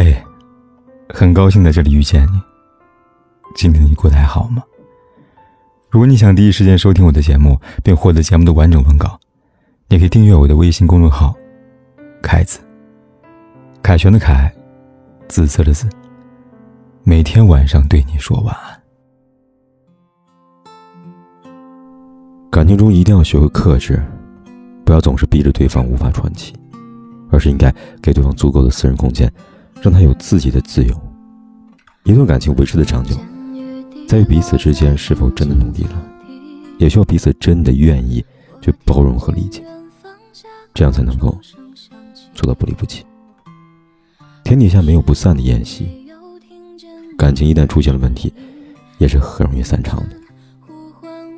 嘿，很高兴在这里遇见你。今天你过得还好吗？如果你想第一时间收听我的节目，并获得节目的完整文稿，你可以订阅我的微信公众号“凯子”。凯旋的凯，紫色的紫。每天晚上对你说晚安。感情中一定要学会克制，不要总是逼着对方无法喘气，而是应该给对方足够的私人空间。让他有自己的自由。一段感情维持的长久，在于彼此之间是否真的努力了，也需要彼此真的愿意去包容和理解，这样才能够做到不离不弃。天底下没有不散的宴席，感情一旦出现了问题，也是很容易散场的。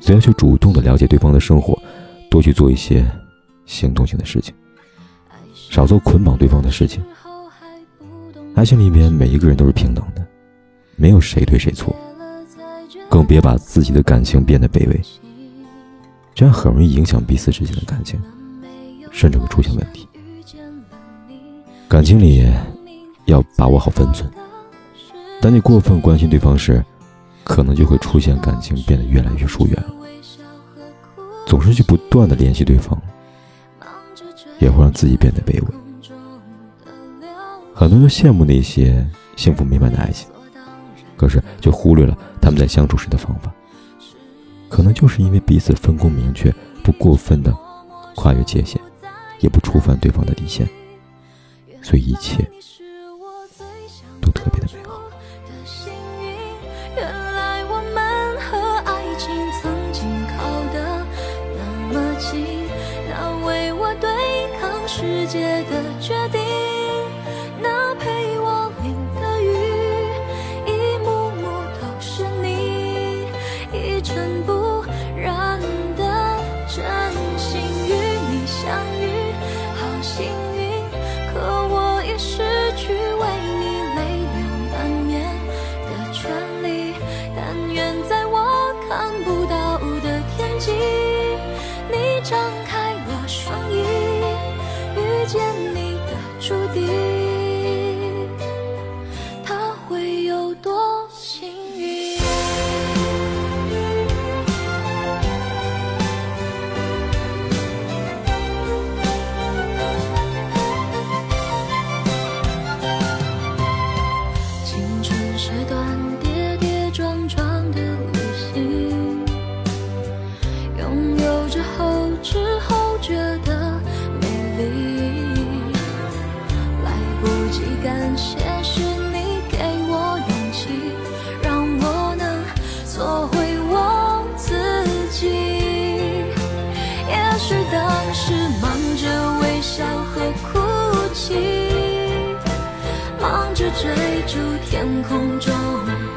所以要去主动的了解对方的生活，多去做一些行动性的事情，少做捆绑对方的事情。爱情里面每一个人都是平等的，没有谁对谁错，更别把自己的感情变得卑微，这样很容易影响彼此之间的感情，甚至会出现问题。感情里要把握好分寸，当你过分关心对方时，可能就会出现感情变得越来越疏远了。总是去不断的联系对方，也会让自己变得卑微。很多人羡慕那些幸福美满的爱情，可是却忽略了他们在相处时的方法。可能就是因为彼此分工明确，不过分的跨越界限，也不触犯对方的底线，所以一切都特别的美好。原来我们和爱情曾经靠得那么近，那为我对抗世界的决定。看不到的天际你张开了双翼遇见你的注定。心忙着追逐天空中。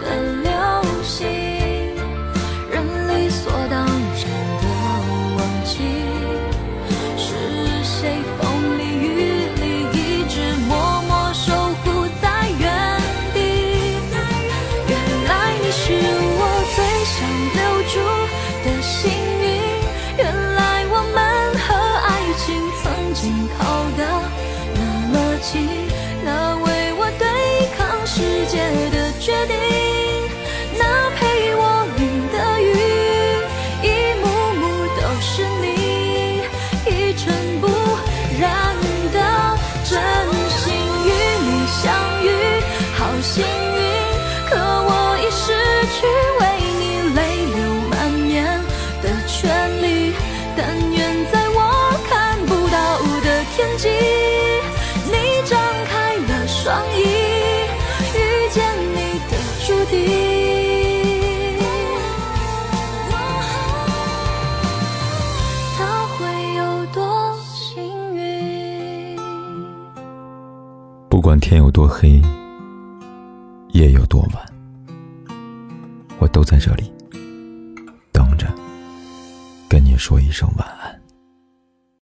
遇见你的注定她会有多幸运不管天有多黑，夜有多晚，我都在这里等着，跟你说一声晚安。